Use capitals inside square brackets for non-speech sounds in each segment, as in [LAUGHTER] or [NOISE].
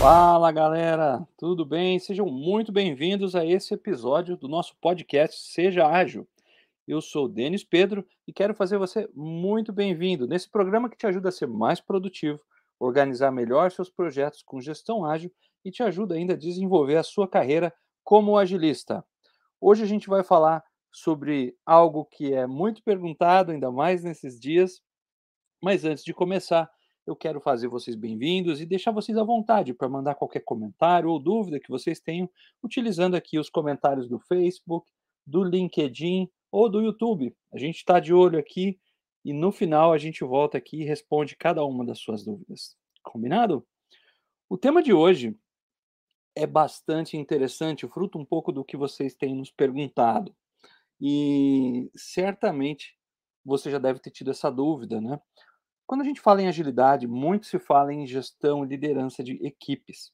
Fala galera, tudo bem? Sejam muito bem-vindos a esse episódio do nosso podcast Seja Ágil. Eu sou Denis Pedro e quero fazer você muito bem-vindo nesse programa que te ajuda a ser mais produtivo, organizar melhor seus projetos com gestão ágil e te ajuda ainda a desenvolver a sua carreira como agilista. Hoje a gente vai falar sobre algo que é muito perguntado, ainda mais nesses dias. Mas antes de começar, eu quero fazer vocês bem-vindos e deixar vocês à vontade para mandar qualquer comentário ou dúvida que vocês tenham, utilizando aqui os comentários do Facebook, do LinkedIn ou do YouTube. A gente está de olho aqui e no final a gente volta aqui e responde cada uma das suas dúvidas. Combinado? O tema de hoje é bastante interessante, fruto um pouco do que vocês têm nos perguntado. E certamente você já deve ter tido essa dúvida, né? Quando a gente fala em agilidade, muito se fala em gestão e liderança de equipes.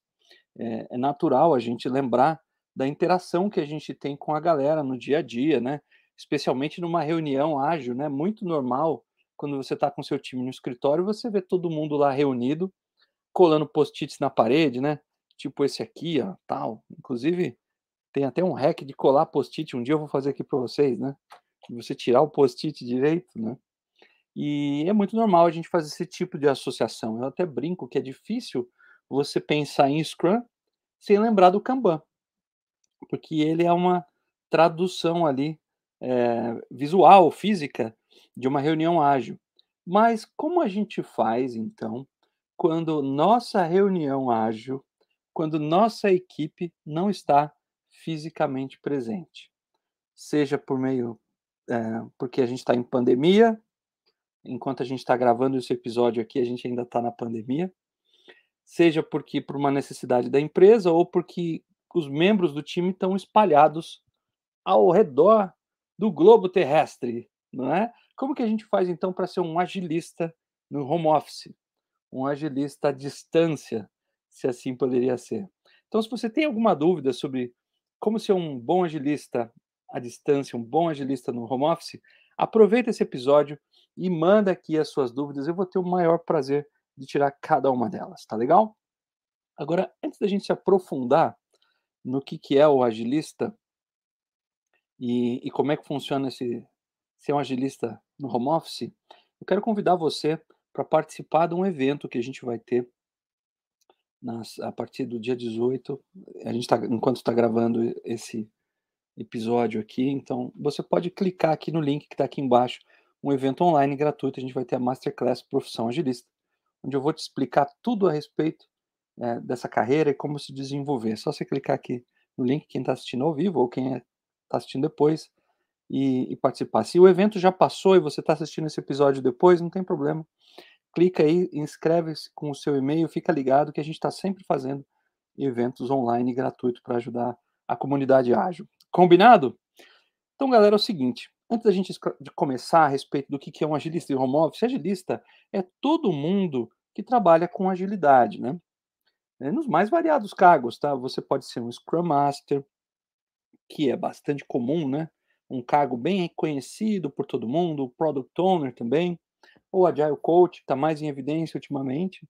É, é, natural a gente lembrar da interação que a gente tem com a galera no dia a dia, né? Especialmente numa reunião ágil, né? Muito normal quando você está com seu time no escritório, você vê todo mundo lá reunido, colando post-its na parede, né? Tipo esse aqui, ó, tal. Inclusive, tem até um hack de colar post-it. Um dia eu vou fazer aqui para vocês, né? Você tirar o post-it direito, né? E é muito normal a gente fazer esse tipo de associação. Eu até brinco que é difícil você pensar em Scrum sem lembrar do Kanban, porque ele é uma tradução ali é, visual, física, de uma reunião ágil. Mas como a gente faz, então, quando nossa reunião ágil, quando nossa equipe não está fisicamente presente? Seja por meio, é, porque a gente está em pandemia, enquanto a gente está gravando esse episódio aqui, a gente ainda está na pandemia, seja porque por uma necessidade da empresa ou porque os membros do time estão espalhados ao redor do globo terrestre, não é? Como que a gente faz então para ser um agilista no home office? Um agilista à distância, se assim poderia ser. Então, se você tem alguma dúvida sobre como ser um bom agilista à distância, um bom agilista no home office, aproveita esse episódio e manda aqui as suas dúvidas. Eu vou ter o maior prazer de tirar cada uma delas, tá legal? Agora, antes da gente se aprofundar no que, que é o agilista e, e como é que funciona esse ser um agilista no home office, eu quero convidar você para participar de um evento que a gente vai ter nas, a partir do dia 18. A gente está, enquanto está gravando esse episódio aqui, então você pode clicar aqui no link que está aqui embaixo um evento online gratuito. A gente vai ter a Masterclass Profissão Agilista, onde eu vou te explicar tudo a respeito é, dessa carreira e como se desenvolver. É só você clicar aqui no link, quem está assistindo ao vivo ou quem está é, assistindo depois, e, e, participar. Se o evento já passou e você está assistindo esse episódio depois, não tem problema. Clica aí, inscreve-se com o seu e-mail, fica ligado que a gente está sempre fazendo eventos online gratuitos para ajudar a comunidade ágil. Combinado? Então, galera, é o seguinte: Antes da gente de começar a respeito do que é um agilista em home office, agilista é todo mundo que trabalha com agilidade, né? É nos mais variados cargos, tá? Você pode ser um Scrum Master, que é bastante comum, né? Um cargo bem reconhecido por todo mundo, o Product Owner também, ou Agile Coach, que está mais em evidência ultimamente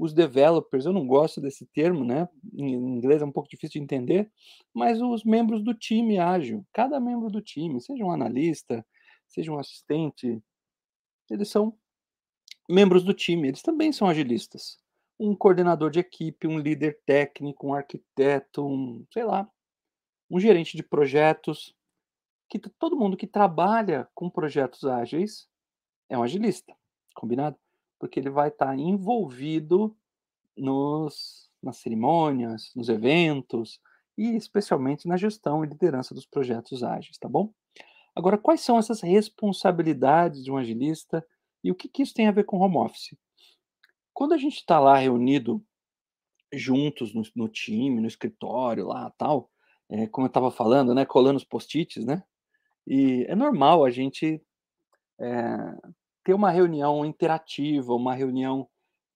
os developers, eu não gosto desse termo, né? Em inglês é um pouco difícil de entender, mas os membros do time ágil, cada membro do time, seja um analista, seja um assistente, eles são membros do time, eles também são agilistas. Um coordenador de equipe, um líder técnico, um arquiteto, um, sei lá, um gerente de projetos, que todo mundo que trabalha com projetos ágeis é um agilista, combinado? Porque ele vai estar envolvido nos, nas cerimônias, nos eventos e especialmente na gestão e liderança dos projetos ágeis, tá bom? Agora, quais são essas responsabilidades de um agilista e o que, que isso tem a ver com home office? Quando a gente está lá reunido juntos no, no, time, no escritório lá, tal, é, como eu estava falando, né, colando os post-its, né? E é normal a gente é, ter uma reunião interativa, uma reunião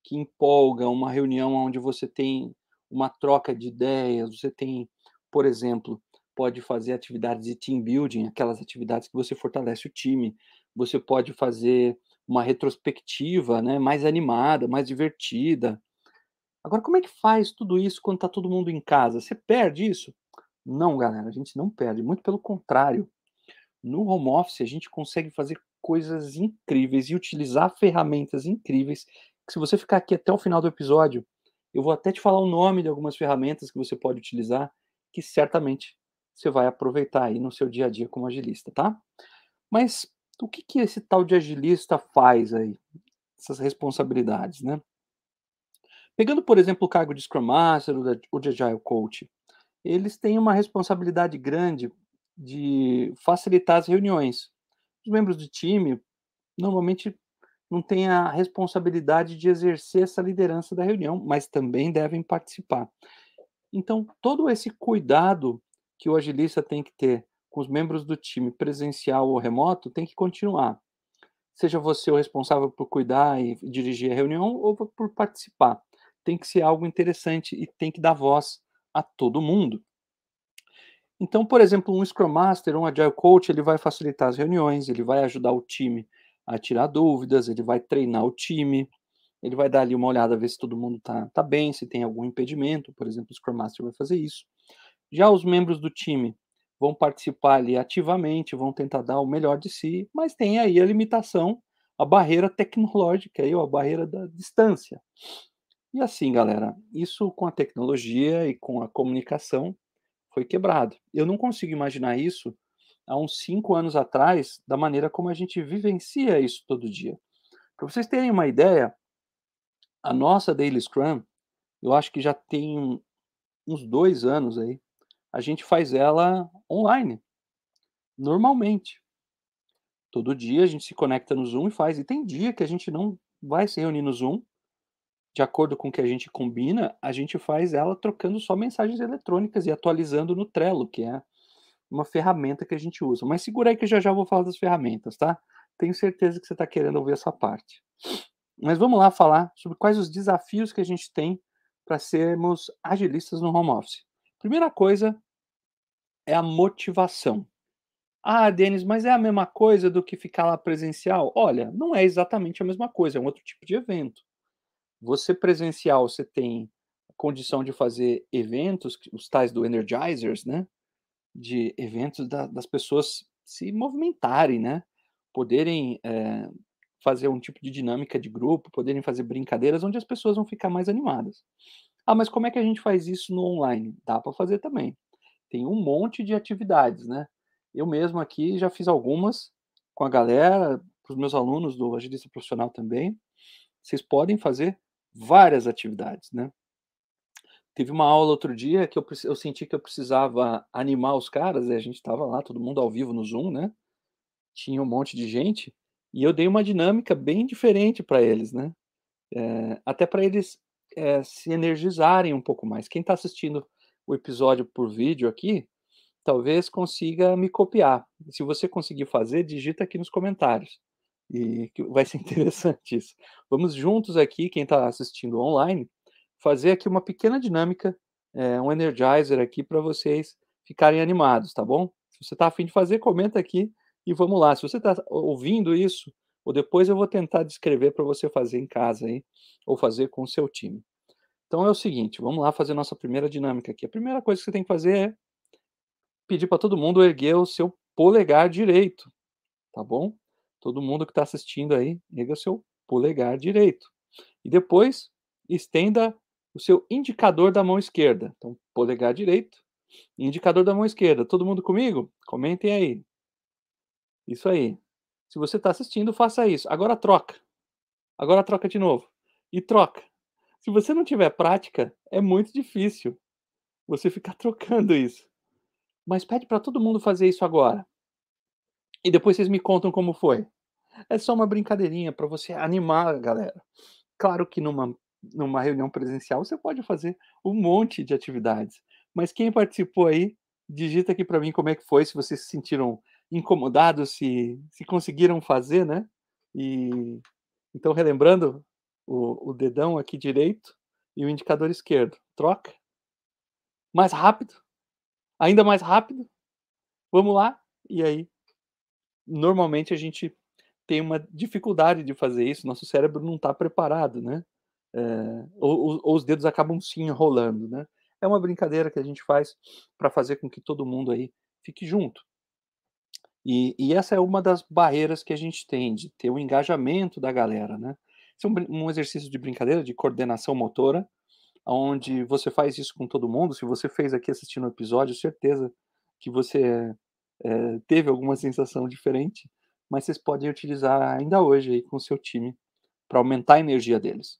que empolga, uma reunião onde você tem uma troca de ideias, você tem, por exemplo, pode fazer atividades de team building, aquelas atividades que você fortalece o time. Você pode fazer uma retrospectiva, né, mais animada, mais divertida. Agora, como é que faz tudo isso quando está todo mundo em casa? Você perde isso? Não, galera, a gente não perde, muito pelo contrário. No home office, a gente consegue fazer coisas incríveis e utilizar ferramentas incríveis. Se você ficar aqui até o final do episódio, eu vou até te falar o nome de algumas ferramentas que você pode utilizar, que certamente você vai aproveitar aí no seu dia a dia como agilista, tá? Mas o que, que esse tal de agilista faz aí? Essas responsabilidades, né? Pegando, por exemplo, o cargo de Scrum Master ou de Agile Coach, eles têm uma responsabilidade grande de facilitar as reuniões. Os membros do time normalmente não têm a responsabilidade de exercer essa liderança da reunião, mas também devem participar. Então, todo esse cuidado que o agilista tem que ter com os membros do time, presencial ou remoto, tem que continuar. Seja você o responsável por cuidar e dirigir a reunião ou por participar tem que ser algo interessante e tem que dar voz a todo mundo. Então, por exemplo, um Scrum Master, um Agile Coach, ele vai facilitar as reuniões, ele vai ajudar o time a tirar dúvidas, ele vai treinar o time, ele vai dar ali uma olhada, ver se todo mundo está tá bem, se tem algum impedimento, por exemplo, o Scrum Master vai fazer isso. Já os membros do time vão participar ali ativamente, vão tentar dar o melhor de si, mas tem aí a limitação, a barreira tecnológica, aí, a barreira da distância. E assim, galera, isso com a tecnologia e com a comunicação foi quebrado. Eu não consigo imaginar isso há uns cinco anos atrás, da maneira como a gente vivencia isso todo dia. Para vocês terem uma ideia, a nossa Daily Scrum, eu acho que já tem uns dois anos aí, a gente faz ela online, normalmente. Todo dia a gente se conecta no Zoom e faz. E tem dia que a gente não vai se reunir no Zoom, de acordo com o que a gente combina, a gente faz ela trocando só mensagens eletrônicas e atualizando no Trello, que é uma ferramenta que a gente usa. Mas segura aí que já já vou falar das ferramentas, tá? Tenho certeza que você está querendo ouvir essa parte. Mas vamos lá falar sobre quais os desafios que a gente tem para sermos agilistas no home office. Primeira coisa é a motivação. Ah, Denis, mas é a mesma coisa do que ficar lá presencial? Olha, não é exatamente a mesma coisa, é um outro tipo de evento. Você presencial, você tem condição de fazer eventos, os tais do Energizers, né? De eventos da, das pessoas se movimentarem, né? Poderem é, fazer um tipo de dinâmica de grupo, poderem fazer brincadeiras onde as pessoas vão ficar mais animadas. Ah, mas como é que a gente faz isso no online? Dá para fazer também. Tem um monte de atividades, né? Eu mesmo aqui já fiz algumas com a galera, para os meus alunos do Agilista Profissional também. Vocês podem fazer várias atividades, né? Teve uma aula outro dia que eu, eu senti que eu precisava animar os caras, e a gente estava lá, todo mundo ao vivo no Zoom, né? Tinha um monte de gente, e eu dei uma dinâmica bem diferente para eles, né? É, até para eles é, se energizarem um pouco mais. Quem está assistindo o episódio por vídeo aqui, talvez consiga me copiar. Se você conseguir fazer, digita aqui nos comentários. E vai ser [LAUGHS] interessante isso. Vamos juntos aqui, quem está assistindo online, fazer aqui uma pequena dinâmica, é, um energizer aqui para vocês ficarem animados, tá bom? Se você está afim de fazer, comenta aqui e vamos lá. Se você está ouvindo isso, ou depois eu vou tentar descrever para você fazer em casa aí, ou fazer com o seu time. Então é o seguinte, vamos lá fazer nossa primeira dinâmica aqui. A primeira coisa que você tem que fazer é pedir para todo mundo erguer o seu polegar direito, tá bom? Todo mundo que está assistindo aí, erga o seu polegar direito. E depois, estenda o seu indicador da mão esquerda. Então, polegar direito, indicador da mão esquerda. Todo mundo comigo? Comentem aí. Isso aí. Se você está assistindo, faça isso. Agora troca. Agora troca de novo. E troca. Se você não tiver prática, é muito difícil você ficar [LAUGHS] trocando isso. Mas pede para todo mundo fazer isso agora. E depois vocês me contam como foi. É só uma brincadeirinha para você animar a galera. Claro que numa, numa reunião presencial você pode fazer um monte de atividades, mas quem participou aí, digita aqui para mim como é que foi, se vocês se sentiram incomodados, se, se conseguiram fazer, né? E então relembrando o, o dedão aqui direito e o indicador esquerdo. Troca. Mais rápido. Ainda mais rápido. Vamos lá. E aí, normalmente a gente tem uma dificuldade de fazer isso, nosso cérebro não está preparado, né? é, ou, ou, os dedos acabam se enrolando, né? É uma brincadeira que a gente faz para fazer com que todo mundo aí fique junto. E, e, essa é uma das barreiras que a gente tem de ter o engajamento da galera, né? Isso é um, um exercício de brincadeira, de coordenação motora, onde você faz isso com todo mundo. Se você fez aqui assistindo o episódio, certeza que você é, teve alguma sensação diferente, mas vocês podem utilizar ainda hoje aí com o seu time para aumentar a energia deles.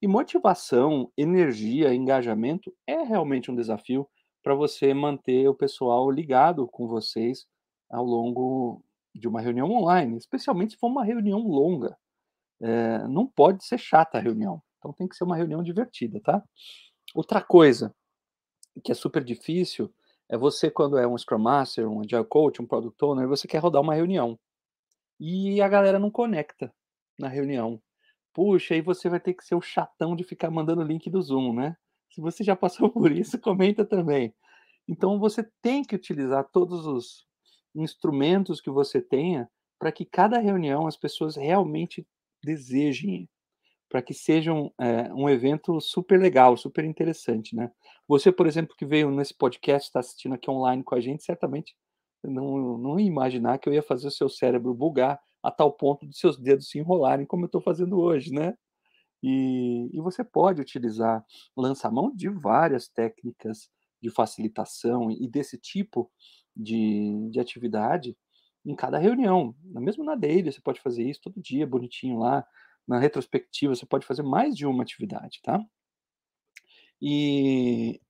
E motivação, energia, engajamento é realmente um desafio para você manter o pessoal ligado com vocês ao longo de uma reunião online, especialmente se for uma reunião longa. É, não pode ser chata a reunião, então tem que ser uma reunião divertida, tá? Outra coisa que é super difícil é você, quando é um Scrum Master, um Agile Coach, um Product Owner, você quer rodar uma reunião. E a galera não conecta na reunião. Puxa, aí você vai ter que ser o chatão de ficar mandando o link do Zoom, né? Se você já passou [LAUGHS] por isso, comenta também. Então você tem que utilizar todos os instrumentos que você tenha para que cada reunião as pessoas realmente desejem, para que seja um, é, um evento super legal, super interessante, né? Você, por exemplo, que veio nesse podcast, está assistindo aqui online com a gente, certamente não, não imaginar que eu ia fazer o seu cérebro bugar a tal ponto de seus dedos se enrolarem, como eu estou fazendo hoje, né? E, e, você pode utilizar, lançar mão de várias técnicas de facilitação e desse tipo de, de atividade em cada reunião. Mesmo na daily, você pode fazer isso todo dia, bonitinho lá. Na retrospectiva, você pode fazer mais de uma atividade, tá? E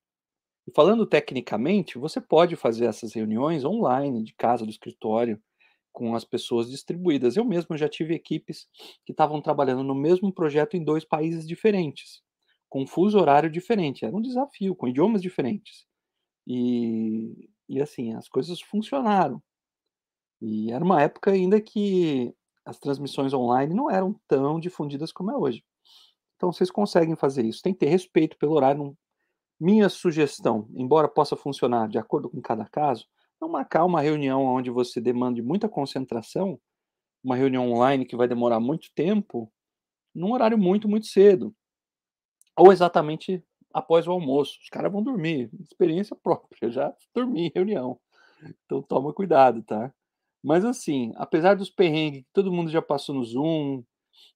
falando tecnicamente, você pode fazer essas reuniões online, de casa, do escritório, com as pessoas distribuídas. Eu mesmo já tive equipes que estavam trabalhando no mesmo projeto em dois países diferentes, com fuso horário diferente. Era um desafio, com idiomas diferentes. E, e assim, as coisas funcionaram. E era uma época ainda que as transmissões online não eram tão difundidas como é hoje. Então vocês conseguem fazer isso. Tem que ter respeito pelo horário. Minha sugestão, embora possa funcionar de acordo com cada caso, não marcar uma reunião onde você demande muita concentração, uma reunião online que vai demorar muito tempo, num horário muito, muito cedo. Ou exatamente após o almoço. Os caras vão dormir. Experiência [LAUGHS] própria, já dormi em reunião. Então toma cuidado, tá? Mas assim, apesar dos perrengues que todo mundo já passou no Zoom,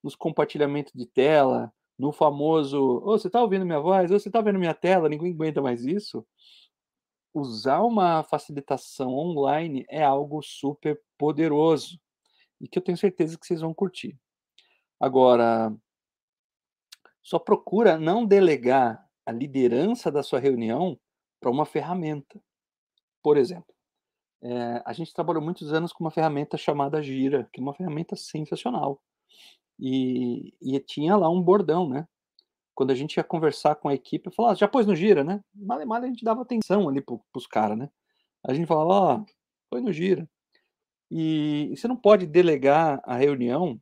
nos compartilhamentos de tela, no famoso, oh, você tá ouvindo minha voz? Oh, você tá vendo minha tela? Ninguém aguenta mais isso usar uma facilitação online é algo super poderoso e que eu tenho certeza que vocês vão curtir. Agora, só procura não delegar a liderança da sua reunião para uma ferramenta. Por exemplo, é, a gente trabalhou muitos anos com uma ferramenta chamada Gira, que é uma ferramenta sensacional. E, e tinha lá um bordão, né? quando a gente ia conversar com a equipe, eu falava, ah, já pôs no gira, né? Mal e mal a gente dava atenção ali pro, pros caras, né? A gente falava, ó, oh, põe no gira. E, e, você não pode delegar a reunião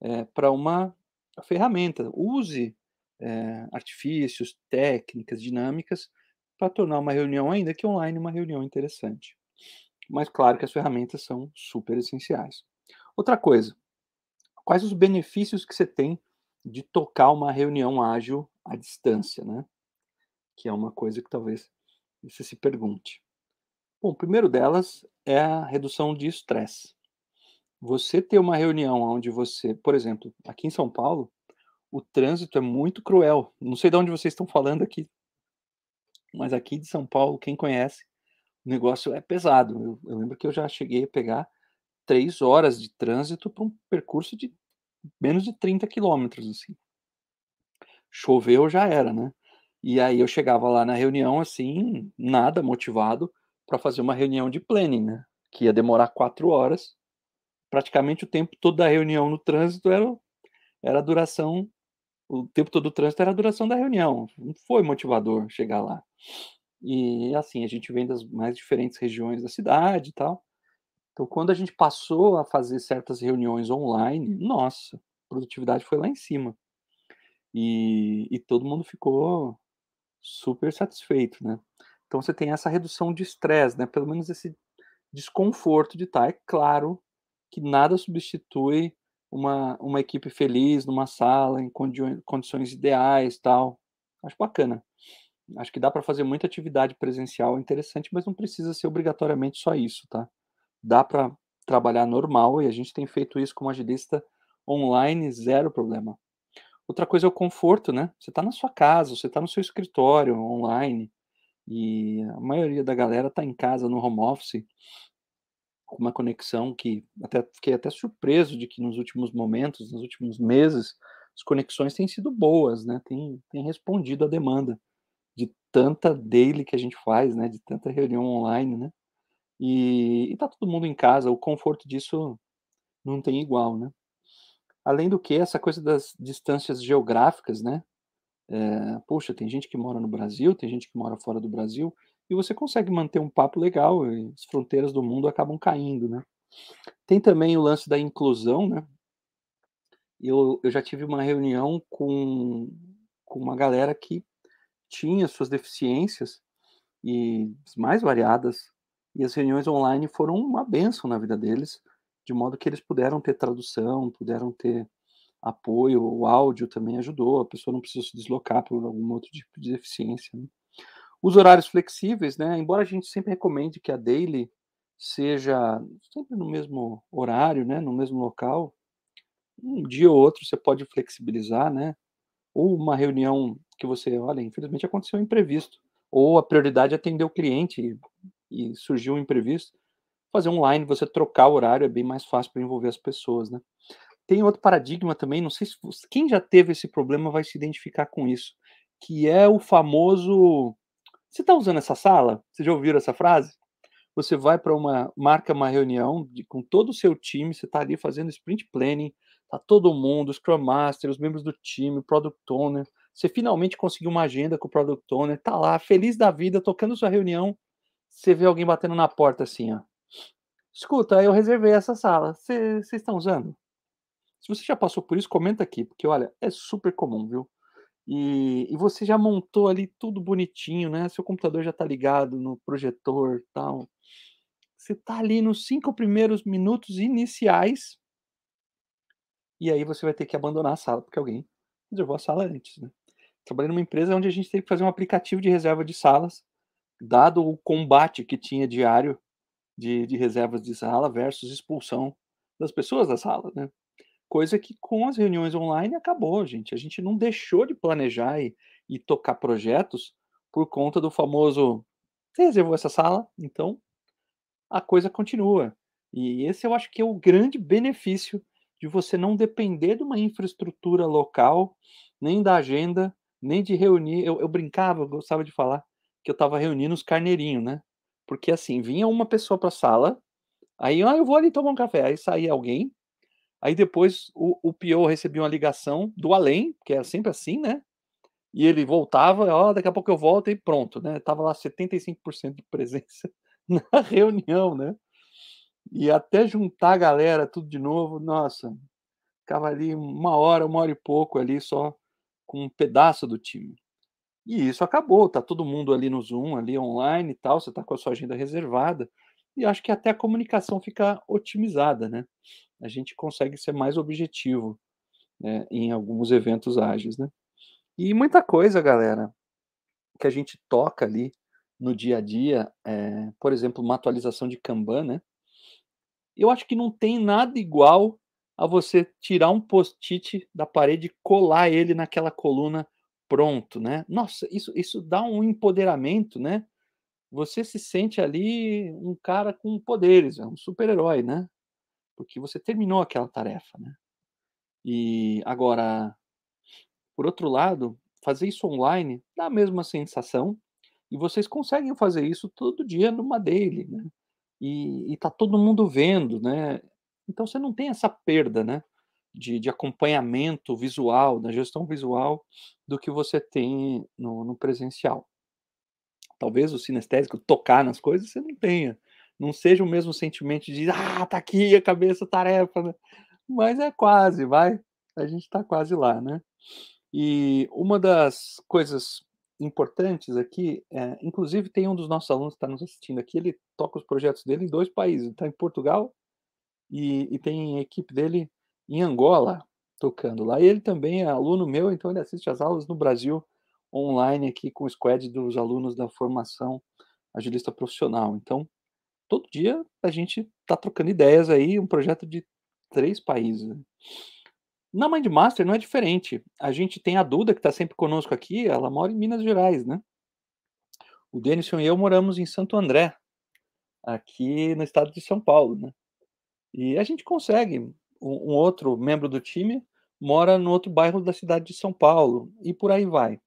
é, para uma ferramenta. Use é, artifícios, técnicas, dinâmicas para tornar uma reunião, ainda que online, uma reunião interessante. Mas claro que as ferramentas são super essenciais. Outra coisa, quais os benefícios que você tem de tocar uma reunião ágil à distância, né? Que é uma coisa que talvez você se pergunte. Bom, o primeiro delas é a redução de estresse. Você ter uma reunião onde você, por exemplo, aqui em São Paulo, o trânsito é muito cruel. Não sei de onde vocês estão falando aqui, mas aqui de São Paulo, quem conhece, o negócio é pesado. Eu, eu lembro que eu já cheguei a pegar três horas de trânsito para um percurso de menos de 30 quilômetros, assim. Choveu, já era, né? E aí eu chegava lá na reunião, assim, nada motivado para fazer uma reunião de planning, né? Que ia demorar quatro horas. Praticamente o tempo todo da reunião no trânsito era, era a duração, o tempo todo do trânsito era a duração da reunião. Não foi motivador chegar lá. E assim, a gente vem das mais diferentes regiões da cidade e tal. Então, quando a gente passou a fazer certas reuniões online, nossa, produtividade foi lá em cima. E, e todo mundo ficou super satisfeito, né? Então, você tem essa redução de estresse, né? Pelo menos esse desconforto de estar. É claro que nada substitui uma uma equipe feliz numa sala, em condições ideais, tal. Acho bacana. Acho que dá para fazer muita atividade presencial interessante, mas não precisa ser obrigatoriamente só isso, tá. Dá para trabalhar normal e a gente tem feito isso como agilista online, zero problema. Outra coisa é o conforto, né. Você está na sua casa, você está no seu escritório online, e a maioria da galera está em casa no home office com uma conexão que até fiquei até surpreso de que nos últimos momentos, nos últimos meses, as conexões têm sido boas, né, têm têm respondido à demanda de tanta daily que a gente faz, né, de tanta reunião online, né. E e tá todo mundo em casa, o conforto disso não tem igual, né. Além do que, essa coisa das distâncias geográficas, né, eh, puxa, tem gente que mora no Brasil, tem gente que mora fora do Brasil, e você consegue manter um papo legal e as fronteiras do mundo acabam caindo, né. Tem também o lance da inclusão, né. Eu eu já tive uma reunião com com uma galera que tinha suas deficiências, e mais variadas, e as reuniões online foram uma bênção na vida deles, de modo que eles puderam ter tradução, puderam ter apoio, o áudio também ajudou, a pessoa não precisou se deslocar por algum outro tipo de deficiência, né. Os horários flexíveis, né, embora a gente sempre recomende que a daily seja sempre no mesmo horário, né, no mesmo local, um dia ou outro você pode flexibilizar, né, ou uma reunião que você olha, infelizmente aconteceu um imprevisto, ou a prioridade é atender o cliente e surgiu um imprevisto, fazer online, você trocar o horário é bem mais fácil para envolver as pessoas, né. Tem outro paradigma também, não sei se quem já teve esse problema vai se identificar com isso, que é o famoso: "Você está usando essa sala?". Vocês já ouviram essa frase? Você vai para uma marca uma reunião de com todo o seu time, você está ali fazendo sprint planning, tá todo mundo, scrum master, os membros do time, product owner, você finalmente conseguiu uma agenda com o product owner, tá lá feliz da vida tocando sua reunião, você vê alguém batendo na porta assim, ó: "Escuta, eu reservei essa sala, você vocês estão usando?". Se você já passou por isso, comenta aqui, porque olha, é super comum, viu. E e você já montou ali tudo bonitinho, né, seu computador já está ligado no projetor, tal. Você está ali nos 5 primeiros minutos iniciais e aí você vai ter que abandonar a sala, porque alguém reservou a sala antes, né. Trabalhei numa empresa onde a gente teve que fazer um aplicativo de reserva de salas, dado o combate que tinha diário de de reservas de sala versus expulsão das pessoas da sala, né. Coisa que com as reuniões online acabou gente, a gente não deixou de planejar e e tocar projetos por conta do famoso: "Você reservou essa sala? Então, a coisa continua". E esse eu acho que é o grande benefício de você não depender de uma infraestrutura local, nem da agenda, nem de reunir eu eu brincava, eu gostava de falar, que eu estava reunindo os carneirinho, né. Porque assim, vinha uma pessoa para sala, aí: "Ah, eu vou ali tomar um café", aí saía alguém, aí depois o o PO recebia uma ligação do além, que era sempre assim, né, e ele voltava: "Ó, daqui a pouco eu volto", e pronto, né, estava lá 75% de presença [LAUGHS] na reunião, né. E até juntar a galera tudo de novo, nossa, ficava ali 1 hora, 1 hora e pouco ali só com um pedaço do time. E isso acabou, tá todo mundo ali no Zoom, ali online e tal, você tá com a sua agenda reservada, e acho que até a comunicação fica otimizada, né. A gente consegue ser mais objetivo, né, em alguns eventos ágeis, né. E muita coisa galera, que a gente toca ali no dia a dia, eh, por exemplo, uma atualização de Kanban, né. Eu acho que não tem nada igual a você tirar um post-it da parede e colar ele naquela coluna pronto, né. Nossa, isso isso dá um empoderamento, né. Você se sente ali um cara com poderes, é um super-herói, né. Porque você terminou aquela tarefa, né. E agora, por outro lado, fazer isso online dá a mesma sensação, e vocês conseguem fazer isso todo dia numa daily, né. E e tá todo mundo vendo, né. Então você não tem essa perda, né, de de acompanhamento visual, da gestão visual, do que você tem no no presencial. Talvez o sinestésico, tocar nas coisas, você não tenha, não seja o mesmo sentimento de: "Ah, tá aqui, acabei essa tarefa", né. Mas é quase, vai, a gente tá quase lá, né. E uma das coisas importantes aqui, eh, inclusive tem um dos nossos alunos que tá nos assistindo aqui, ele toca os projetos dele em 2 países, ele tá em Portugal, e e tem a equipe dele em Angola, tocando lá. E ele também é aluno meu, então ele assiste as aulas no Brasil online aqui com o squad dos alunos da formação agilista profissional. Então, todo dia a gente está trocando ideias aí, um projeto de três países. Na Mindmaster não é diferente. A gente tem a Duda, que está sempre conosco aqui, ela mora em Minas Gerais, né? O Denison e eu moramos em Santo André, aqui no estado de São Paulo, né? E a gente consegue. Um, outro membro do time mora no outro bairro da cidade de São Paulo, e por aí vai.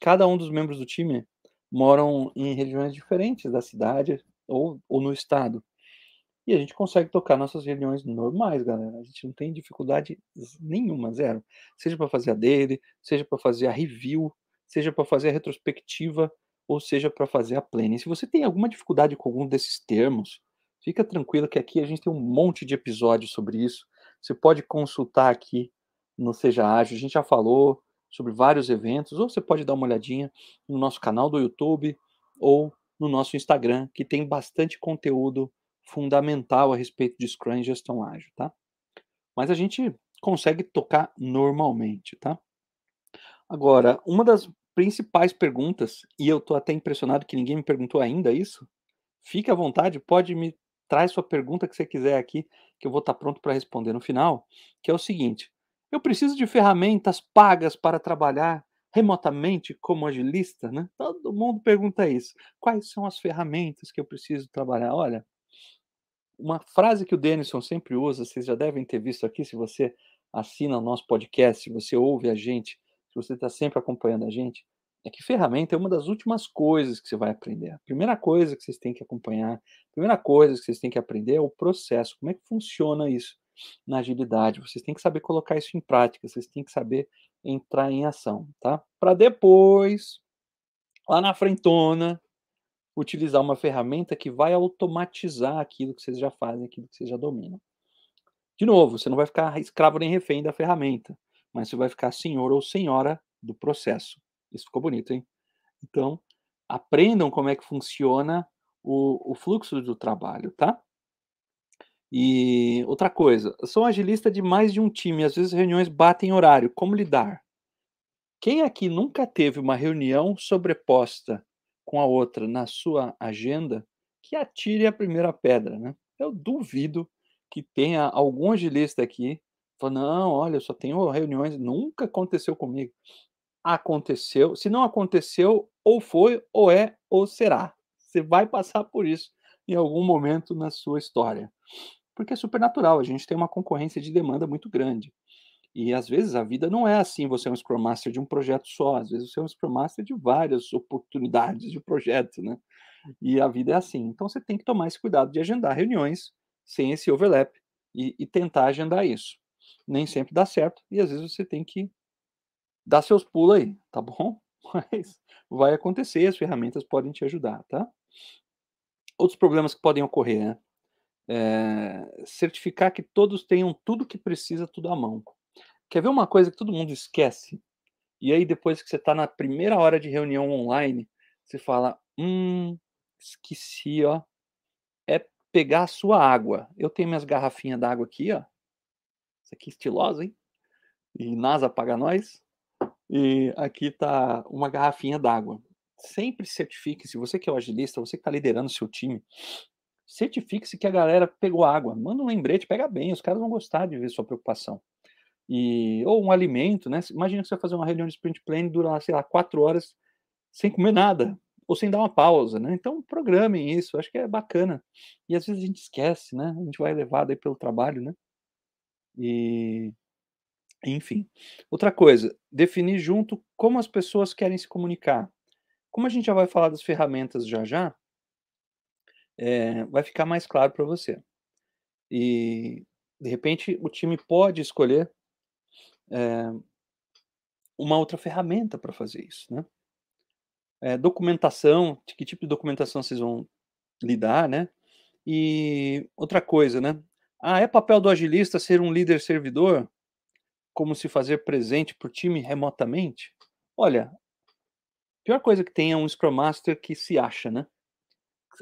Cada um dos membros do time moram em regiões diferentes da cidade ou, ou no estado. E a gente consegue tocar nossas reuniões normais, galera. A gente não tem dificuldade nenhuma, zero. Seja para fazer a dele, seja para fazer a review, seja para fazer a retrospectiva, ou seja para fazer a planning. Se você tem alguma dificuldade com algum desses termos, fica tranquilo que aqui a gente tem um monte de episódios sobre isso. Você pode consultar aqui no Seja Ágil. A gente já falou sobre vários eventos, ou você pode dar uma olhadinha no nosso canal do YouTube ou no nosso Instagram, que tem bastante conteúdo fundamental a respeito de Scrum e gestão ágil, tá? Mas a gente consegue tocar normalmente, tá? Agora, uma das principais perguntas, e eu tô até impressionado que ninguém me perguntou ainda isso, fique à vontade, pode me traz sua pergunta que você quiser aqui, que eu vou estar pronto para responder no final, que é o seguinte: eu preciso de ferramentas pagas para trabalhar remotamente como agilista, né? Todo mundo pergunta isso. Quais são as ferramentas que eu preciso trabalhar? Olha, uma frase que o Denison sempre usa, vocês já devem ter visto aqui, se você assina o nosso podcast, se você ouve a gente, se você está sempre acompanhando a gente, é que ferramenta é uma das últimas coisas que você vai aprender. A primeira coisa que vocês têm que acompanhar, a primeira coisa que vocês têm que aprender é o processo, como é que funciona isso na agilidade. Vocês têm que saber colocar isso em prática, vocês têm que saber entrar em ação, tá? Para depois, lá na frentona, utilizar uma ferramenta que vai automatizar aquilo que vocês já fazem, aquilo que vocês já dominam. De novo, você não vai ficar escravo nem refém da ferramenta, mas você vai ficar senhor ou senhora do processo. Isso ficou bonito, hein? Então, aprendam como é que funciona o, o fluxo do trabalho, tá? E outra coisa, sou agilista de mais de um time, às vezes reuniões batem horário, como lidar? Quem aqui nunca teve uma reunião sobreposta com a outra na sua agenda, que atire a primeira pedra, né? Eu duvido que tenha algum agilista aqui falando, não, olha, eu só tenho reuniões, nunca aconteceu comigo. Aconteceu, se não aconteceu, ou foi, ou é, ou será. Você vai passar por isso em algum momento na sua história. Porque é super natural, a gente tem uma concorrência de demanda muito grande. E às vezes a vida não é assim, você é um Scrum Master de um projeto só, às vezes você é um Scrum Master de várias oportunidades de projeto, né? E a vida é assim. Então você tem que tomar esse cuidado de agendar reuniões sem esse overlap e, e tentar agendar isso. Nem sempre dá certo e às vezes você tem que dar seus pulos aí, tá bom? [LAUGHS] Mas vai acontecer, as ferramentas podem te ajudar, tá? Outros problemas que podem ocorrer, né? É, certificar que todos tenham tudo que precisa, tudo à mão. Quer ver uma coisa que todo mundo esquece? E aí, depois que você está na primeira hora de reunião online, você fala: Hum, esqueci, ó. É pegar a sua água. Eu tenho minhas garrafinhas d'água aqui, ó. Isso aqui é estilosa, hein? E NASA paga nós. E aqui tá uma garrafinha d'água. Sempre certifique, se você que é o agilista, você que está liderando o seu time, certifique-se que a galera pegou água. Manda um lembrete, pega bem, os caras vão gostar de ver sua preocupação e ou um alimento, né? Imagina que você vai fazer uma reunião de sprint planning durar, sei lá, quatro horas sem comer nada ou sem dar uma pausa, né? Então programem isso, acho que é bacana. E às vezes a gente esquece, né? A gente vai levado aí pelo trabalho, né? E enfim. Outra coisa, definir junto como as pessoas querem se comunicar. Como a gente já vai falar das ferramentas já já, é, vai ficar mais claro para você. E de repente o time pode escolher é, uma outra ferramenta para fazer isso, né? É, documentação, de que tipo de documentação vocês vão lidar, né? E outra coisa, né? Ah, é papel do agilista ser um líder servidor? Como se fazer presente para o time remotamente? Olha, a pior coisa que tem é um Scrum Master que se acha, né?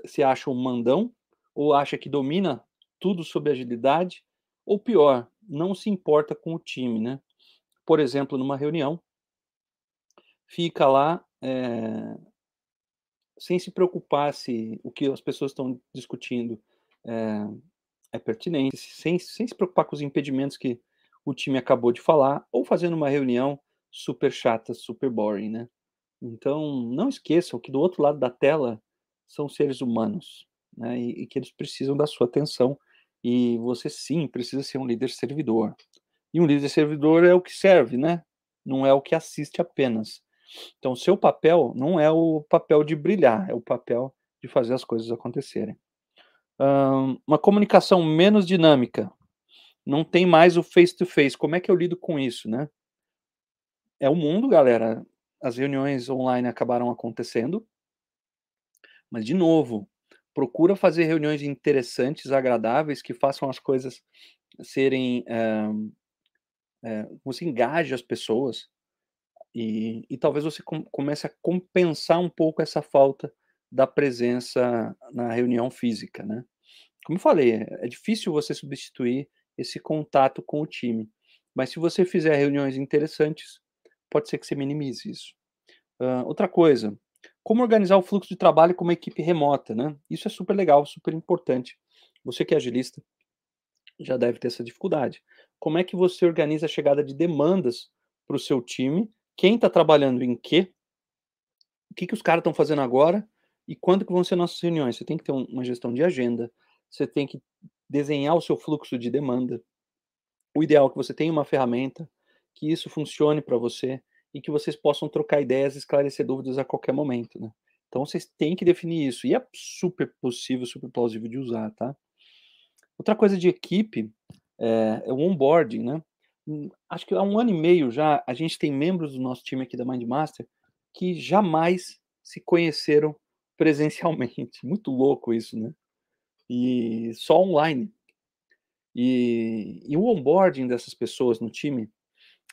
Se acha um mandão, ou acha que domina tudo sobre agilidade, Ou pior, não se importa com o time, né? Por exemplo, numa reunião, fica lá é, sem se preocupar se o que as pessoas estão discutindo é, é pertinente, sem, sem se preocupar com os impedimentos que o time acabou de falar, ou fazendo uma reunião super chata, super boring, né? Então, não esqueçam que do outro lado da tela são seres humanos, né? E, e que eles precisam da sua atenção. E você sim precisa ser um líder servidor. E um líder servidor é o que serve, né? Não é o que assiste apenas. Então, seu papel não é o papel de brilhar, é o papel de fazer as coisas acontecerem. Um, uma comunicação menos dinâmica. Não tem mais o face-to-face. -face. Como é que eu lido com isso, né? É o mundo, galera. As reuniões online acabaram acontecendo. Mas, de novo, procura fazer reuniões interessantes, agradáveis, que façam as coisas serem. É, é, você engaje as pessoas. E, e talvez você com, comece a compensar um pouco essa falta da presença na reunião física, né? Como eu falei, é, é difícil você substituir esse contato com o time, mas se você fizer reuniões interessantes, pode ser que você minimize isso. Uh, outra coisa, como organizar o fluxo de trabalho com uma equipe remota, né? Isso é super legal, super importante. Você que é agilista já deve ter essa dificuldade. Como é que você organiza a chegada de demandas para o seu time quem está trabalhando em quê, o que, que os caras estão fazendo agora e quando que vão ser nossas reuniões. Você tem que ter uma gestão de agenda, você tem que desenhar o seu fluxo de demanda. O ideal é que você tenha uma ferramenta, que isso funcione para você e que vocês possam trocar ideias e esclarecer dúvidas a qualquer momento, né? Então vocês têm que definir isso. E é super possível, super plausível de usar, tá? Outra coisa de equipe é, é o onboarding, né? Hum, acho que há um ano e meio já, a gente tem membros do nosso time aqui da Mindmaster que jamais se conheceram presencialmente. [LAUGHS] Muito louco isso, né? E só online. E, e o onboarding dessas pessoas no time,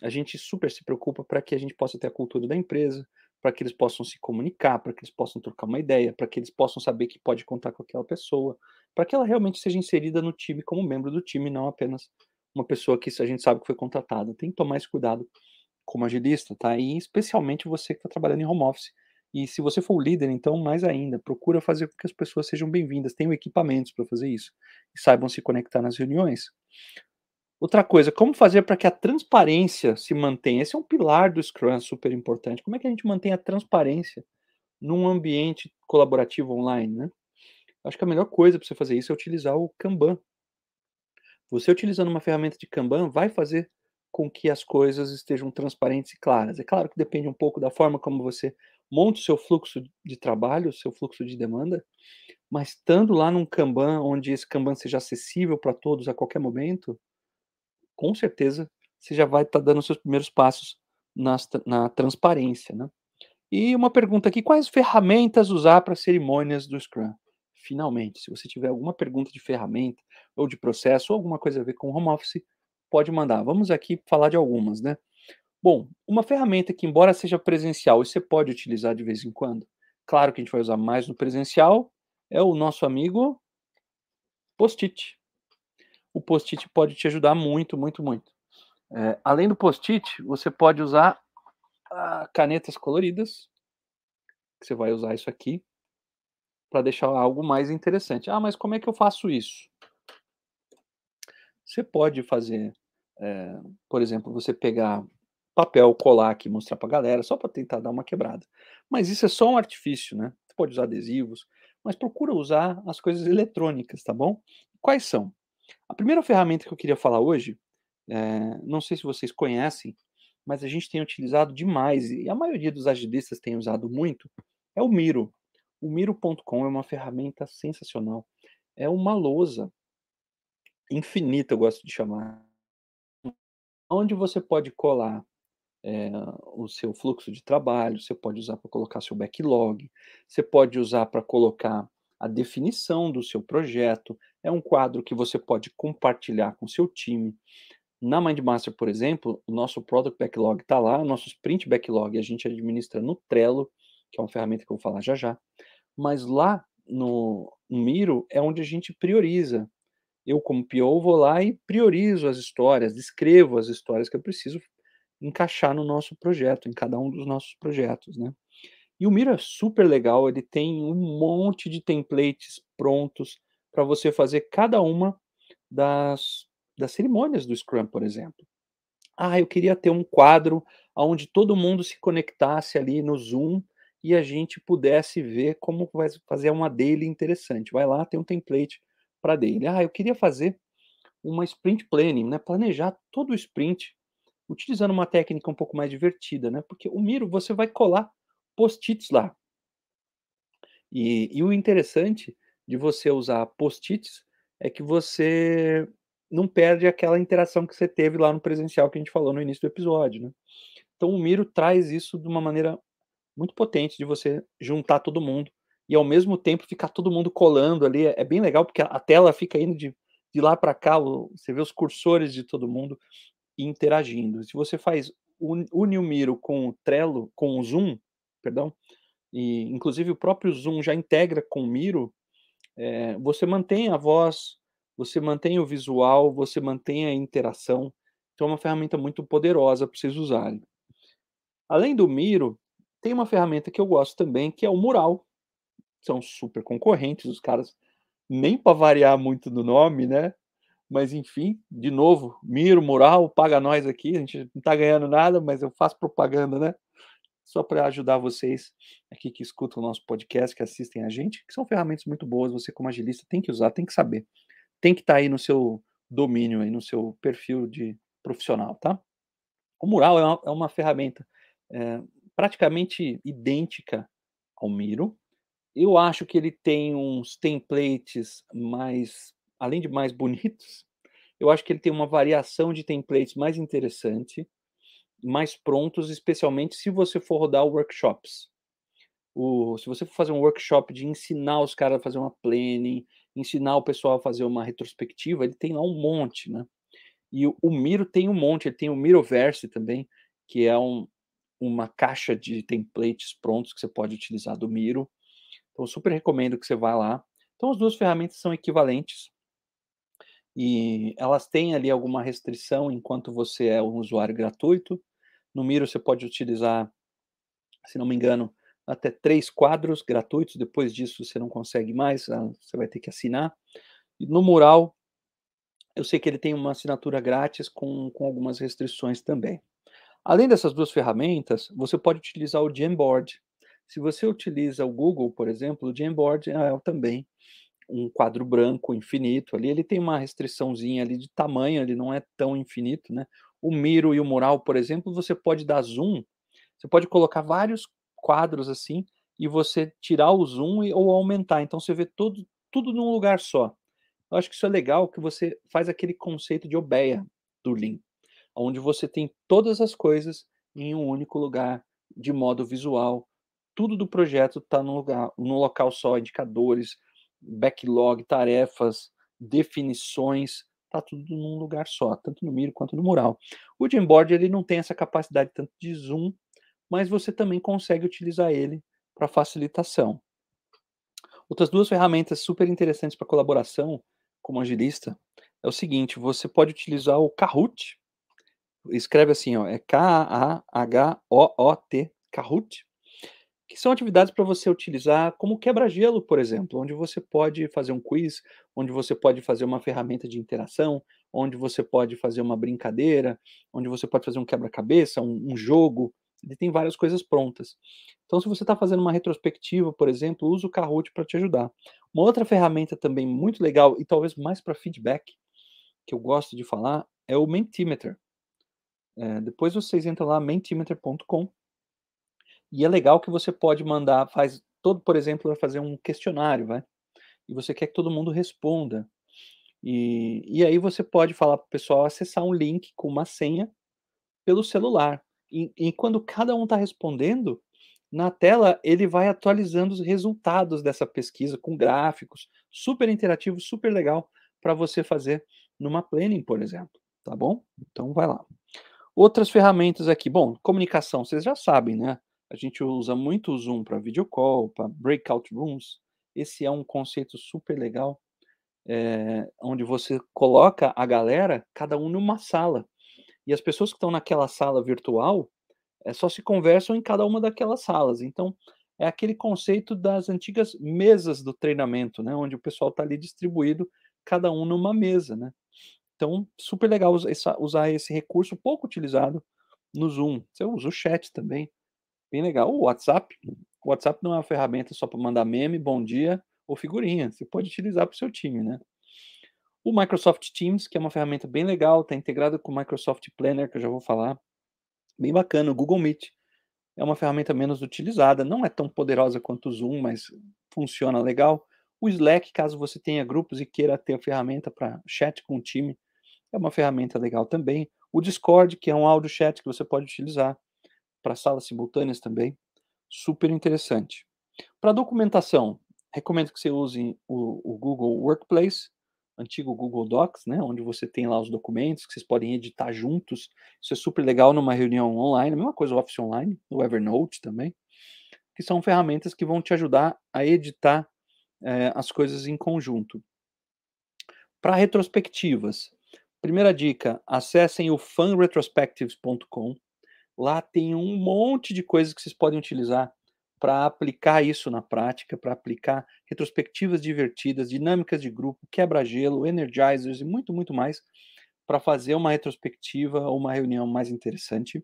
a gente super se preocupa para que a gente possa ter a cultura da empresa, para que eles possam se comunicar, para que eles possam trocar uma ideia, para que eles possam saber que pode contar com aquela pessoa, para que ela realmente seja inserida no time como membro do time, não apenas uma pessoa que a gente sabe que foi contratada. Tem que tomar esse cuidado como agilista, tá? E especialmente você que está trabalhando em home office. E se você for o líder, então mais ainda, procura fazer com que as pessoas sejam bem-vindas, tenham equipamentos para fazer isso e saibam se conectar nas reuniões. Outra coisa, como fazer para que a transparência se mantenha? Esse é um pilar do Scrum super importante. Como é que a gente mantém a transparência num ambiente colaborativo online, né? Acho que a melhor coisa para você fazer isso é utilizar o Kanban, você utilizando uma ferramenta de Kanban vai fazer com que as coisas estejam transparentes e claras. É claro que depende um pouco da forma como você monta o seu fluxo de trabalho, o seu fluxo de demanda, mas estando lá num Kanban, onde esse Kanban seja acessível para todos a qualquer momento, com certeza você já vai estar tá dando seus primeiros passos na, na transparência. Né? E uma pergunta aqui: quais ferramentas usar para cerimônias do Scrum? Finalmente, se você tiver alguma pergunta de ferramenta, ou de processo, ou alguma coisa a ver com home office, pode mandar. Vamos aqui falar de algumas, né? Bom, uma ferramenta que, embora seja presencial, você pode utilizar de vez em quando, claro que a gente vai usar mais no presencial, é o nosso amigo Post-it. O Post-it pode te ajudar muito, muito, muito. É, além do Post-it, você pode usar ah, canetas coloridas, você vai usar isso aqui, para deixar algo mais interessante. Ah, mas como é que eu faço isso? Você pode fazer, é, por exemplo, você pegar papel, colar aqui, mostrar para a galera, só para tentar dar uma quebrada. Mas isso é só um artifício, né? Você pode usar adesivos, mas procura usar as coisas eletrônicas, tá bom? Quais são? A primeira ferramenta que eu queria falar hoje, é, não sei se vocês conhecem, mas a gente tem utilizado demais, e a maioria dos agilistas tem usado muito, é o Miro. O Miro.com é uma ferramenta sensacional. É uma lousa infinita, eu gosto de chamar, onde você pode colar é, o seu fluxo de trabalho, você pode usar para colocar seu backlog, você pode usar para colocar a definição do seu projeto. É um quadro que você pode compartilhar com seu time. Na Mindmaster, por exemplo, o nosso Product Backlog está lá, o nosso Sprint Backlog a gente administra no Trello, que é uma ferramenta que eu vou falar já já. Mas lá no, no Miro é onde a gente prioriza eu, como PO, vou lá e priorizo as histórias, descrevo as histórias que eu preciso encaixar no nosso projeto, em cada um dos nossos projetos, né? E o Miro é super legal, ele tem um monte de templates prontos para você fazer cada uma das, das cerimônias do Scrum, por exemplo. Ah, eu queria ter um quadro onde todo mundo se conectasse ali no Zoom e a gente pudesse ver como vai fazer uma daily interessante. Vai lá, tem um template para daily. Ah, eu queria fazer uma sprint planning, né? Planejar todo o sprint utilizando uma técnica um pouco mais divertida, né? Porque o Miro você vai colar post-its lá. E, e o interessante de você usar post-its é que você não perde aquela interação que você teve lá no presencial que a gente falou no início do episódio, né? Então o Miro traz isso de uma maneira muito potente de você juntar todo mundo e ao mesmo tempo ficar todo mundo colando ali. É bem legal porque a tela fica indo de, de lá para cá, você vê os cursores de todo mundo interagindo. Se você faz une o Miro com o Trello, com o Zoom, perdão, e inclusive o próprio Zoom já integra com o Miro, é, você mantém a voz, você mantém o visual, você mantém a interação. Então é uma ferramenta muito poderosa para vocês usarem. Além do Miro, tem uma ferramenta que eu gosto também, que é o Mural. São super concorrentes, os caras nem para variar muito no nome, né? Mas enfim, de novo, Miro, Mural, paga nós aqui, a gente não está ganhando nada, mas eu faço propaganda, né? Só para ajudar vocês aqui que escutam o nosso podcast, que assistem a gente, que são ferramentas muito boas, você como agilista tem que usar, tem que saber. Tem que estar tá aí no seu domínio, aí no seu perfil de profissional, tá? O Mural é uma, é uma ferramenta é, praticamente idêntica ao Miro. Eu acho que ele tem uns templates mais, além de mais bonitos, eu acho que ele tem uma variação de templates mais interessante, mais prontos, especialmente se você for rodar workshops. O, se você for fazer um workshop de ensinar os caras a fazer uma planning, ensinar o pessoal a fazer uma retrospectiva, ele tem lá um monte, né? E o, o Miro tem um monte, ele tem o Miroverse também, que é um, uma caixa de templates prontos que você pode utilizar do Miro. Então, super recomendo que você vá lá. Então, as duas ferramentas são equivalentes e elas têm ali alguma restrição enquanto você é um usuário gratuito. No Miro, você pode utilizar, se não me engano, até três quadros gratuitos. Depois disso, você não consegue mais, ah, você vai ter que assinar. E no Mural, eu sei que ele tem uma assinatura grátis com, com algumas restrições também. Além dessas duas ferramentas, você pode utilizar o Jamboard. Se você utiliza o Google, por exemplo, o Jamboard é também um quadro branco infinito ali. Ele tem uma restriçãozinha ali de tamanho, ele não é tão infinito, né? O Miro e o Mural, por exemplo, você pode dar zoom, você pode colocar vários quadros assim e você tirar o zoom e, ou aumentar. Então você vê tudo, tudo num lugar só. Eu acho que isso é legal, que você faz aquele conceito de obeia do Lean onde você tem todas as coisas em um único lugar, de modo visual. Tudo do projeto está no lugar, no local só, indicadores, backlog, tarefas, definições, está tudo num lugar só, tanto no Miro quanto no Mural. O Jamboard ele não tem essa capacidade tanto de zoom, mas você também consegue utilizar ele para facilitação. Outras duas ferramentas super interessantes para colaboração como agilista é o seguinte: você pode utilizar o Kahoot, escreve assim, ó, é K-A-H-O-O-T, Kahoot, que são atividades para você utilizar como quebra-gelo, por exemplo, onde você pode fazer um quiz, onde você pode fazer uma ferramenta de interação, onde você pode fazer uma brincadeira, onde você pode fazer um quebra-cabeça, um, um, jogo, ele tem várias coisas prontas. Então, se você está fazendo uma retrospectiva, por exemplo, usa o Kahoot para te ajudar. Uma outra ferramenta também muito legal, e talvez mais para feedback, que eu gosto de falar, é o Mentimeter. É, depois vocês entram lá, mentimeter.com, e é legal que você pode mandar, faz todo, por exemplo, vai fazer um questionário, vai? E você quer que todo mundo responda. E, e aí você pode falar para o pessoal acessar um link com uma senha pelo celular. E, e quando cada um está respondendo, na tela ele vai atualizando os resultados dessa pesquisa com gráficos, super interativo, super legal para você fazer numa planning, por exemplo, tá bom? Então vai lá. Outras ferramentas aqui, bom, comunicação, vocês já sabem, né? A gente usa muito o Zoom para video call, para breakout rooms. Esse é um conceito super legal. eh, onde você coloca a galera, cada um numa sala. E as pessoas que estão naquela sala virtual, eh, só se conversam em cada uma daquelas salas. Então, é aquele conceito das antigas mesas do treinamento, né, onde o pessoal está ali distribuído, cada um numa mesa, né. Então, super legal usar esse recurso pouco utilizado no Zoom. Você usa o chat também, bem legal. O WhatsApp, o WhatsApp não é uma ferramenta só para mandar meme, bom dia ou figurinha, você pode utilizar para o seu time, né. O Microsoft Teams, que é uma ferramenta bem legal, está integrado com o Microsoft Planner, que eu já vou falar, bem bacana. O Google Meet é uma ferramenta menos utilizada, não é tão poderosa quanto o Zoom, mas funciona legal. O Slack, caso você tenha grupos e queira ter a ferramenta para chat com o time, é uma ferramenta legal também. O Discord, que é um áudio chat que você pode utilizar para salas simultâneas também, super interessante. Para documentação, recomendo que você use o, o Google Workplace, antigo Google Docs, né, onde você tem lá os documentos que vocês podem editar juntos. Isso é super legal numa reunião online, a mesma coisa o Office Online, o Evernote também, que são ferramentas que vão te ajudar a editar é, as coisas em conjunto. Para retrospectivas, primeira dica, acessem o funretrospectives.com. Lá tem um monte de coisas que vocês podem utilizar para aplicar isso na prática, para aplicar retrospectivas divertidas, dinâmicas de grupo, quebra-gelo, energizers e muito, muito mais, para fazer uma retrospectiva ou uma reunião mais interessante.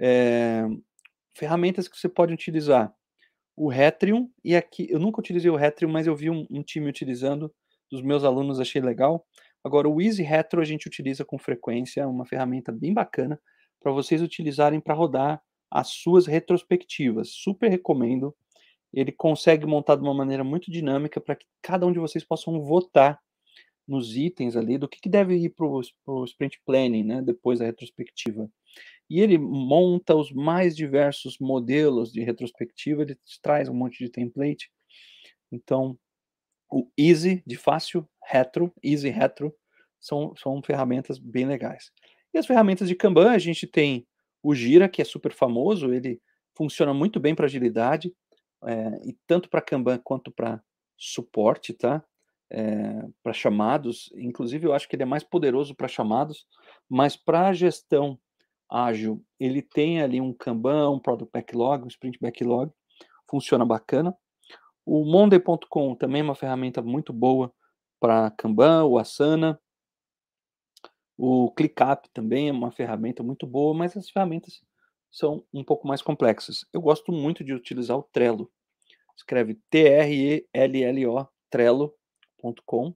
É, ferramentas que você pode utilizar. O Retrium, e aqui, eu nunca utilizei o Retrium, mas eu vi um, um time utilizando, dos meus alunos achei legal. Agora, o Easy Retro a gente utiliza com frequência, é uma ferramenta bem bacana para vocês utilizarem para rodar as suas retrospectivas. Super recomendo. Ele consegue montar de uma maneira muito dinâmica para que cada um de vocês possam votar nos itens ali do que, que deve ir para o sprint planning, né, depois da retrospectiva. E ele monta os mais diversos modelos de retrospectiva, ele traz um monte de template. Então, o Easy, de fácil, Retro, Easy Retro, são, são ferramentas bem legais. E as ferramentas de Kanban, a gente tem o Gira, que é super famoso, ele funciona muito bem para agilidade, é, e tanto para Kanban quanto para suporte, tá? É, eh, para chamados, inclusive eu acho que ele é mais poderoso para chamados, mas para gestão ágil, ele tem ali um Kanban, um Product Backlog, um Sprint Backlog, funciona bacana. O Monday.com também é uma ferramenta muito boa para Kanban, o Asana, o ClickUp também é uma ferramenta muito boa, mas as ferramentas são um pouco mais complexas. Eu gosto muito de utilizar o Trello. Escreve T-R-E-L-L-O, trello.com.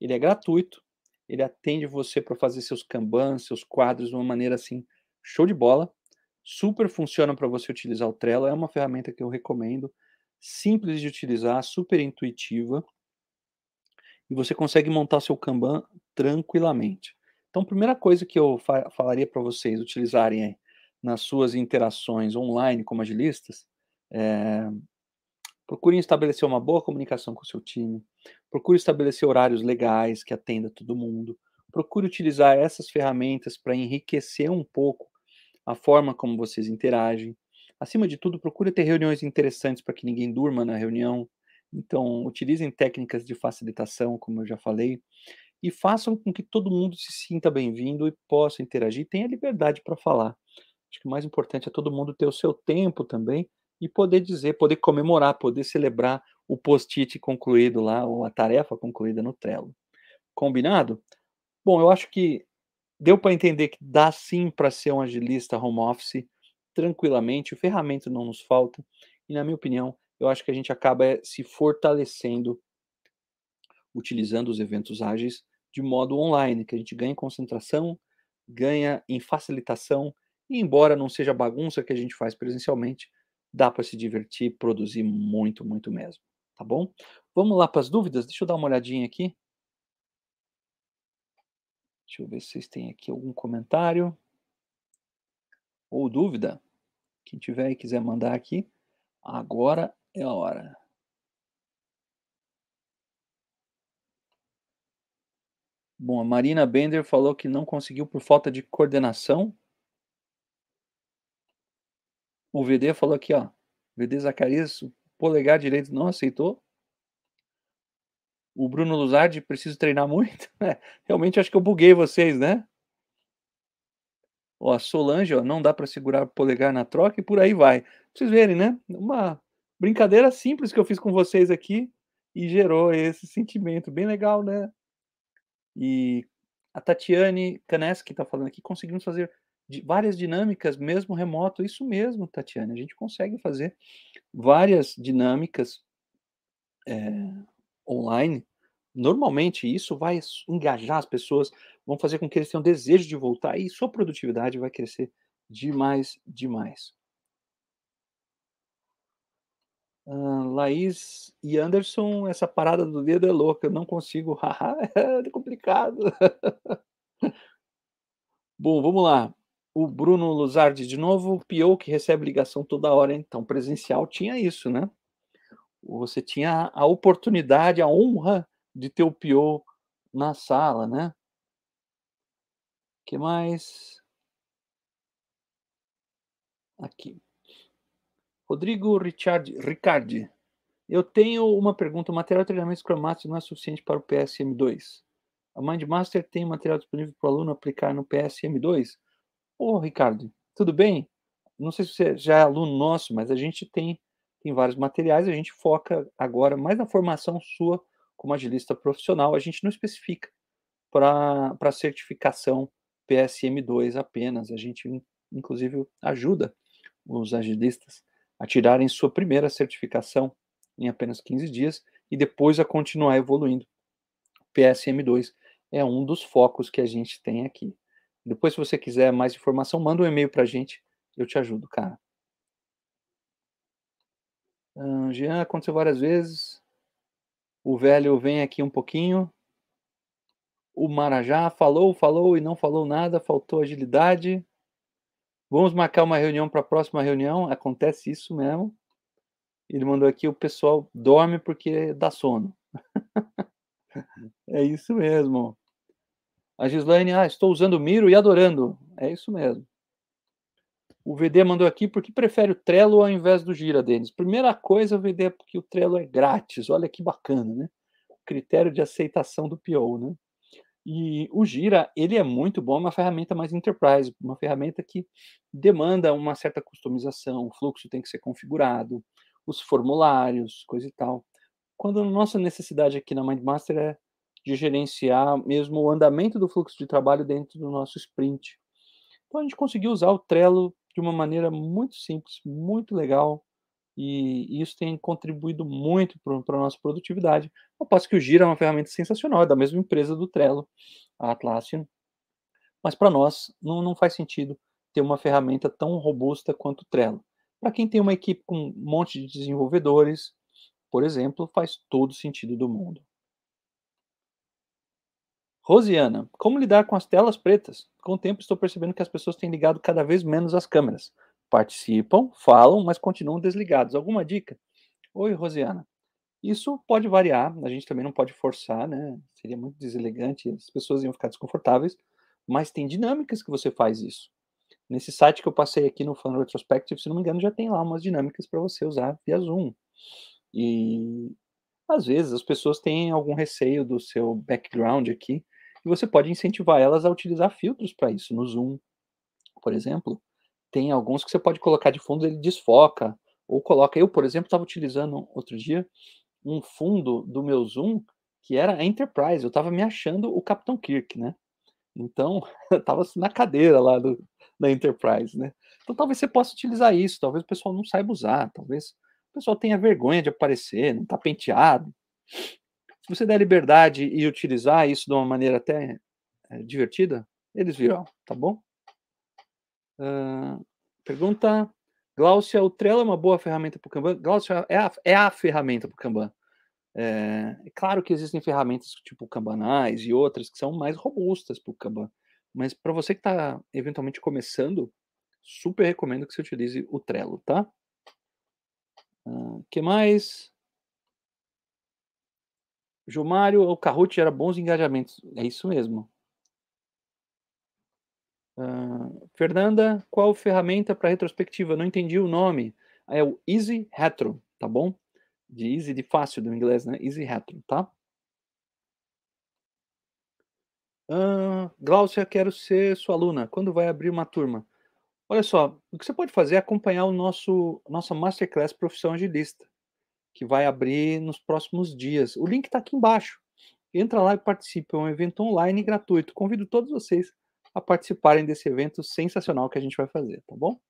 Ele é gratuito, ele atende você para fazer seus Kanbans, seus quadros de uma maneira assim, show de bola. Super funciona para você utilizar o Trello, é uma ferramenta que eu recomendo, simples de utilizar, super intuitiva, e você consegue montar seu Kanban tranquilamente. Então, primeira coisa que eu fa falaria para vocês utilizarem nas suas interações online como agilistas, é, procurem estabelecer uma boa comunicação com o seu time, procure estabelecer horários legais que atenda todo mundo, procure utilizar essas ferramentas para enriquecer um pouco a forma como vocês interagem. Acima de tudo, procure ter reuniões interessantes para que ninguém durma na reunião. Então, utilizem técnicas de facilitação, como eu já falei e façam com que todo mundo se sinta bem-vindo e possa interagir, tenha liberdade para falar. Acho que o mais importante é todo mundo ter o seu tempo também e poder dizer, poder comemorar, poder celebrar o post-it concluído lá, ou a tarefa concluída no Trello. Combinado? Bom, eu acho que deu para entender que dá sim para ser um agilista home office tranquilamente, o ferramenta não nos falta, e na minha opinião, eu acho que a gente acaba eh, se fortalecendo utilizando os eventos ágeis de modo online, que a gente ganha em concentração, ganha em facilitação, e embora não seja bagunça que a gente faz presencialmente, dá para se divertir, produzir muito, muito mesmo, tá bom? Vamos lá para as dúvidas? Deixa eu dar uma olhadinha aqui. Deixa eu ver se vocês têm aqui algum comentário ou dúvida. Quem tiver e quiser mandar aqui, agora é a hora. Bom, a Marina Bender falou que não conseguiu por falta de coordenação. O VD falou aqui, ó. VD Zacarias, o polegar direito não aceitou. O Bruno Luzardi, preciso treinar muito. [LAUGHS] É, realmente acho que eu buguei vocês, né? Ó, a Solange, ó, não dá para segurar o polegar na troca e por aí vai. Pra vocês verem, né? Uma brincadeira simples que eu fiz com vocês aqui e gerou esse sentimento bem legal, né? E a Tatiane Kaneski está falando aqui, conseguimos fazer várias dinâmicas mesmo remoto. Isso mesmo, Tatiane, a gente consegue fazer várias dinâmicas é, online. Normalmente isso vai engajar as pessoas, vão fazer com que eles tenham desejo de voltar e sua produtividade vai crescer demais, demais. Uh, Laís e Anderson, essa parada do dedo é louca, eu não consigo. [LAUGHS] é complicado. [LAUGHS] Bom, vamos lá. O Bruno Luzardi de novo, Pio que recebe ligação toda hora, então presencial tinha isso, né? Você tinha a oportunidade, a honra de ter o Pio na sala, né? que mais? Aqui. Rodrigo Richard, Ricardi. Eu tenho uma pergunta. O material de treinamento Scrum Master não é suficiente para o PSM2? A MindMaster tem material disponível para o aluno aplicar no PSM2? Ô, Ricardo, tudo bem? Não sei se você já é aluno nosso, mas a gente tem, tem vários materiais. A gente foca agora mais na formação sua como agilista profissional. A gente não especifica para certificação PSM2 apenas. A gente, inclusive, ajuda os agilistas a tirarem sua primeira certificação em apenas 15 dias e depois a continuar evoluindo. PSM2 é um dos focos que a gente tem aqui. Depois, se você quiser mais informação, manda um e-mail para a gente, eu te ajudo, cara. Jean, aconteceu várias vezes. O velho vem aqui um pouquinho. O Marajá falou, falou e não falou nada, faltou agilidade. Vamos marcar uma reunião para a próxima reunião. Acontece isso mesmo. Ele mandou aqui: o pessoal dorme porque dá sono. [LAUGHS] é isso mesmo. A Gislaine, ah, estou usando o Miro e adorando. É isso mesmo. O VD mandou aqui porque prefere o Trello ao invés do Gira, Denis. Primeira coisa, o VD é porque o Trello é grátis. Olha que bacana, né? Critério de aceitação do PO, né? E o Gira, ele é muito bom, é uma ferramenta mais enterprise, uma ferramenta que demanda uma certa customização, o fluxo tem que ser configurado, os formulários, coisa e tal. Quando a nossa necessidade aqui na MindMaster é de gerenciar mesmo o andamento do fluxo de trabalho dentro do nosso sprint. Então a gente conseguiu usar o Trello de uma maneira muito simples, muito legal, e isso tem contribuído muito para a nossa produtividade. Ao passo que o Gira é uma ferramenta sensacional, é da mesma empresa do Trello, a Atlassian, mas para nós não, não faz sentido ter uma ferramenta tão robusta quanto o Trello. Para quem tem uma equipe com um monte de desenvolvedores, por exemplo, faz todo sentido do mundo. Rosiana, como lidar com as telas pretas? Com o tempo estou percebendo que as pessoas têm ligado cada vez menos as câmeras participam, falam, mas continuam desligados. Alguma dica? Oi, Rosiana. Isso pode variar, a gente também não pode forçar, né? Seria muito deselegante, as pessoas iam ficar desconfortáveis, mas tem dinâmicas que você faz isso. Nesse site que eu passei aqui no Fun Retrospective, se não me engano, já tem lá umas dinâmicas para você usar via Zoom. E às vezes as pessoas têm algum receio do seu background aqui, e você pode incentivar elas a utilizar filtros para isso no Zoom, por exemplo tem alguns que você pode colocar de fundo, ele desfoca, ou coloca. Eu, por exemplo, estava utilizando outro dia um fundo do meu Zoom que era a Enterprise. Eu estava me achando o Capitão Kirk, né? Então, [LAUGHS] eu estava assim, na cadeira lá do, da Enterprise, né? Então, talvez você possa utilizar isso. Talvez o pessoal não saiba usar. Talvez o pessoal tenha vergonha de aparecer, não está penteado. Se você der liberdade e utilizar isso de uma maneira até é, divertida, eles virão, tá bom? Uh, pergunta Glaucia, o Trello é uma boa ferramenta para o Kanban? Glaucia, é a, é a ferramenta para o Kanban. É, é, claro que existem ferramentas tipo Kanbanais e outras que são mais robustas para o Kanban, mas para você que está eventualmente começando, super recomendo que você utilize o Trello, tá? O uh, que mais? Gilmário, o Kahoot gera bons engajamentos. É isso mesmo. Uh, Fernanda, qual ferramenta para retrospectiva? Não entendi o nome. É o Easy Retro, tá bom? De easy, de fácil do inglês, né? Easy Retro, tá? Ah, Glaucia, quero ser sua aluna. Quando vai abrir uma turma? Olha só, o que você pode fazer é acompanhar o nosso nossa Masterclass Profissão Agilista, que vai abrir nos próximos dias. O link está aqui embaixo. Entra lá e participe. É um evento online gratuito. Convido todos vocês a participarem desse evento sensacional que a gente vai fazer, tá bom?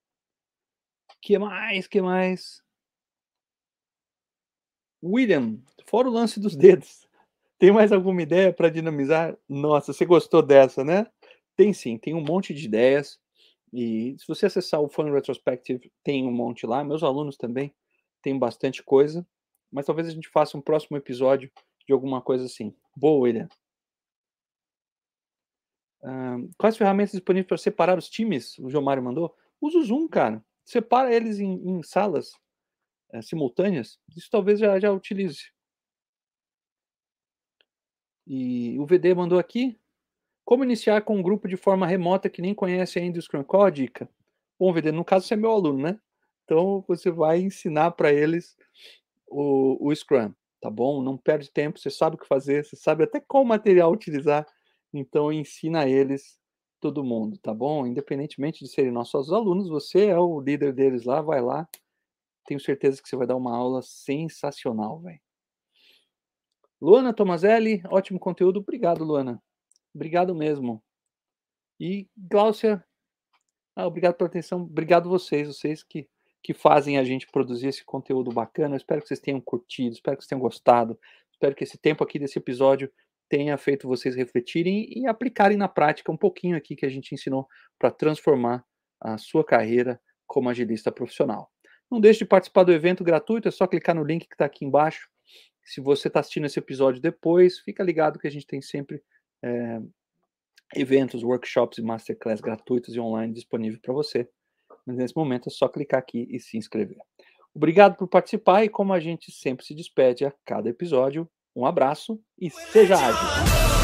Que mais? Que mais? William, fora o lance dos dedos, [LAUGHS] tem mais alguma ideia para dinamizar? Nossa, você gostou dessa, né? Tem sim, tem um monte de ideias. E se você acessar o Fun Retrospective, tem um monte lá. Meus alunos também têm bastante coisa. Mas talvez a gente faça um próximo episódio de alguma coisa assim. Boa, William. Quais ferramentas disponíveis para separar os times? O João Mário mandou. Usa o Zoom, cara. Separa eles em, em salas é, simultâneas. Isso talvez já, já utilize. E o VD mandou aqui. Como iniciar com um grupo de forma remota que nem conhece ainda o Scrum? Qual a dica? Bom, VD, no caso você é meu aluno, né? Então você vai ensinar para eles o, o Scrum, tá bom? Não perde tempo, você sabe o que fazer, você sabe até qual material utilizar, então ensina eles todo mundo, tá bom? Independentemente de serem nossos alunos, você é o líder deles lá, vai lá. Tenho certeza que você vai dar uma aula sensacional, velho. Luana Tomazelli, ótimo conteúdo. Obrigado, Luana. Obrigado mesmo. E Gláucia, ah, obrigado pela atenção. Obrigado vocês, vocês que que fazem a gente produzir esse conteúdo bacana. Eu espero que vocês tenham curtido, espero que vocês tenham gostado. Espero que esse tempo aqui desse episódio tenha feito vocês refletirem e aplicarem na prática um pouquinho aqui que a gente ensinou para transformar a sua carreira como agilista profissional. Não deixe de participar do evento gratuito, é só clicar no link que está aqui embaixo. Se você está assistindo esse episódio depois, fica ligado que a gente tem sempre é, eventos, workshops e masterclass gratuitos e online disponíveis para você mas nesse momento é só clicar aqui e se inscrever. Obrigado por participar e como a gente sempre se despede a cada episódio, um abraço e seja ágil!